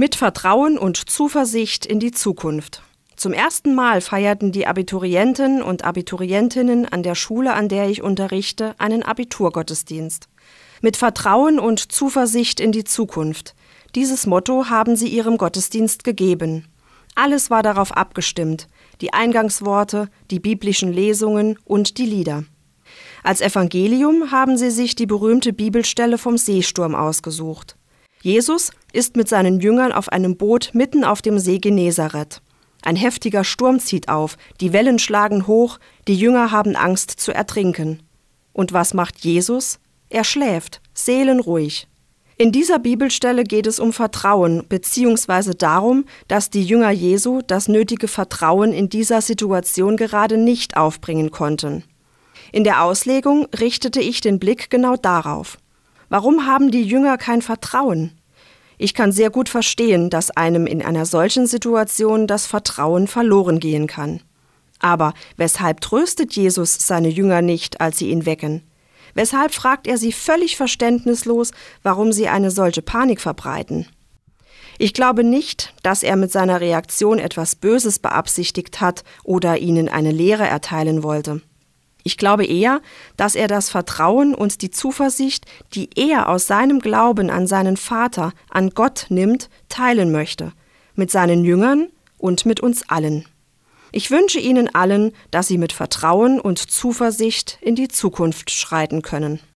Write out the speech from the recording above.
Mit Vertrauen und Zuversicht in die Zukunft. Zum ersten Mal feierten die Abiturienten und Abiturientinnen an der Schule, an der ich unterrichte, einen Abiturgottesdienst. Mit Vertrauen und Zuversicht in die Zukunft. Dieses Motto haben sie ihrem Gottesdienst gegeben. Alles war darauf abgestimmt, die Eingangsworte, die biblischen Lesungen und die Lieder. Als Evangelium haben sie sich die berühmte Bibelstelle vom Seesturm ausgesucht. Jesus ist mit seinen Jüngern auf einem Boot mitten auf dem See Genezareth. Ein heftiger Sturm zieht auf, die Wellen schlagen hoch, die Jünger haben Angst zu ertrinken. Und was macht Jesus? Er schläft, seelenruhig. In dieser Bibelstelle geht es um Vertrauen, beziehungsweise darum, dass die Jünger Jesu das nötige Vertrauen in dieser Situation gerade nicht aufbringen konnten. In der Auslegung richtete ich den Blick genau darauf. Warum haben die Jünger kein Vertrauen? Ich kann sehr gut verstehen, dass einem in einer solchen Situation das Vertrauen verloren gehen kann. Aber weshalb tröstet Jesus seine Jünger nicht, als sie ihn wecken? Weshalb fragt er sie völlig verständnislos, warum sie eine solche Panik verbreiten? Ich glaube nicht, dass er mit seiner Reaktion etwas Böses beabsichtigt hat oder ihnen eine Lehre erteilen wollte. Ich glaube eher, dass er das Vertrauen und die Zuversicht, die er aus seinem Glauben an seinen Vater, an Gott nimmt, teilen möchte, mit seinen Jüngern und mit uns allen. Ich wünsche Ihnen allen, dass Sie mit Vertrauen und Zuversicht in die Zukunft schreiten können.